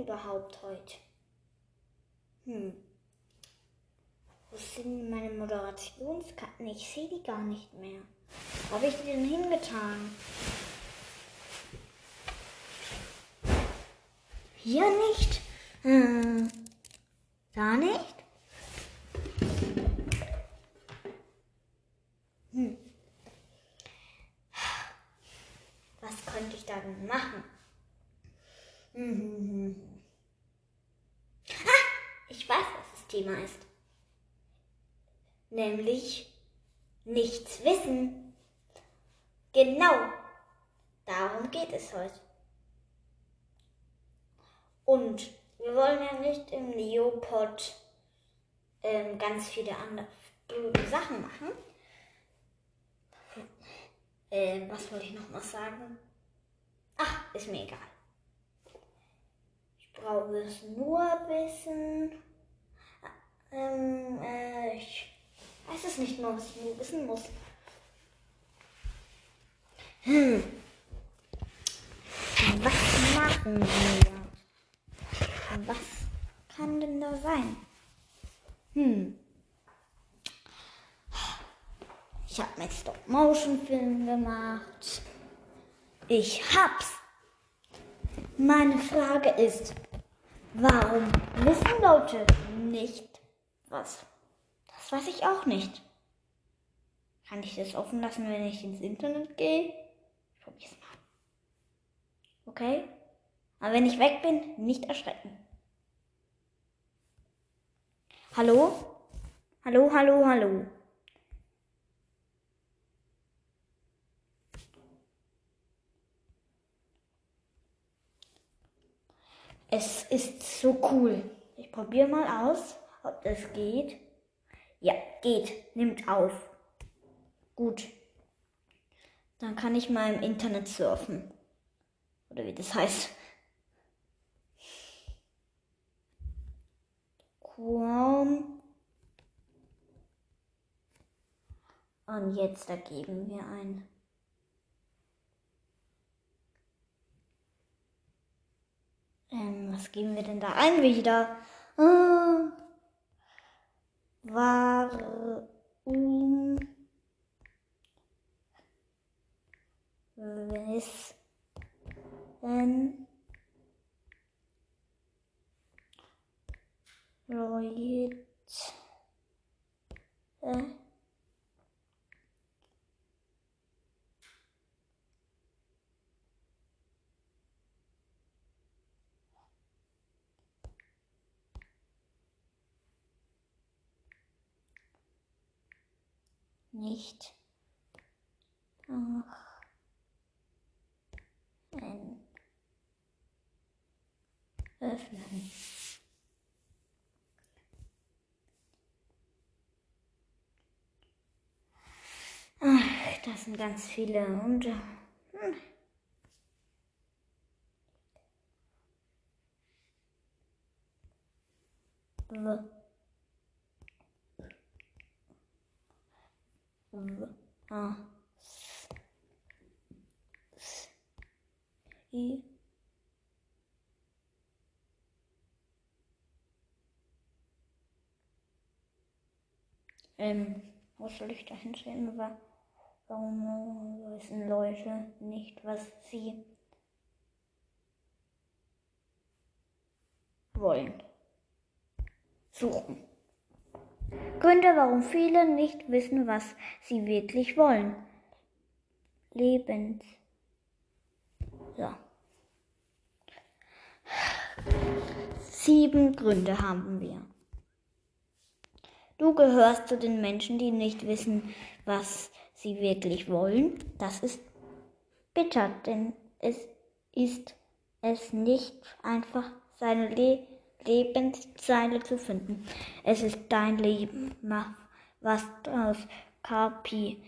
überhaupt heute? Hm. Wo sind meine Moderationskarten? Ich sehe die gar nicht mehr. Wo habe ich die denn hingetan? Hier nicht? Hm. Da nicht? Hm. Was könnte ich da denn machen? Hm, hm, hm. hm. Ah, ich weiß, was das Thema ist. Nämlich nichts wissen. Genau. Darum geht es heute. Und wir wollen ja nicht im Neopod ähm, ganz viele andere blöde Sachen machen. Ähm, was wollte ich noch mal sagen? Ach, ist mir egal. Ich brauche es nur wissen. Ähm, äh, ich weiß es nicht mehr, was ich wissen muss. Hm. Was machen wir? Was kann denn da sein? Hm. Ich habe mit Stop-Motion-Film gemacht. Ich hab's. Meine Frage ist, warum wissen Leute nicht was? Das weiß ich auch nicht. Kann ich das offen lassen, wenn ich ins Internet gehe? Ich probier's mal. Okay? Aber wenn ich weg bin, nicht erschrecken. Hallo? Hallo, hallo, hallo. Es ist so cool. Ich probiere mal aus, ob das geht. Ja, geht. Nimmt auf. Gut. Dann kann ich mal im Internet surfen. Oder wie das heißt. Chrome. Und jetzt da geben wir ein. Ähm, was geben wir denn da ein wieder? Äh, warum wissen Leute nicht ach, ein öffnen. Ach, das sind ganz viele Hunde. Hm. W A S I Ähm, was soll ich da hinstellen? Warum wissen Leute nicht, was sie wollen? Suchen. Gründe, warum viele nicht wissen, was sie wirklich wollen. Lebens. So. Sieben Gründe haben wir. Du gehörst zu den Menschen, die nicht wissen, was sie wirklich wollen. Das ist bitter, denn es ist es nicht einfach, seine Le Lebenszeile zu finden. Es ist dein Leben. Mach was draus. Capi.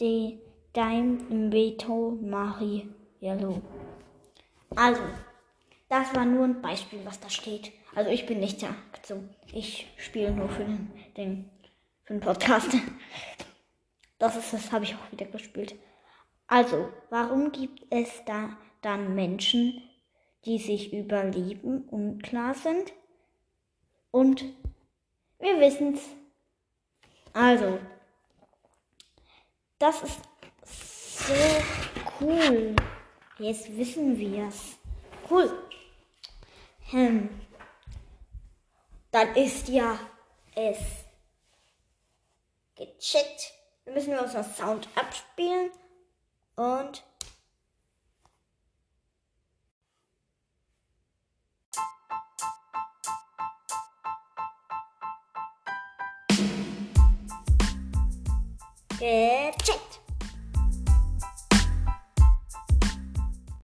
De dein Veto Mari. Yellow. Also, das war nur ein Beispiel, was da steht. Also ich bin nicht dazu. Ich spiele nur für den, den, für den Podcast. Das ist das, habe ich auch wieder gespielt. Also, warum gibt es da dann Menschen, die sich über Lieben unklar sind. Und wir wissen's. Also, das ist so cool. Jetzt wissen wir's. Cool. Hm. Dann ist ja es gecheckt. Dann müssen wir unseren Sound abspielen und gecheckt.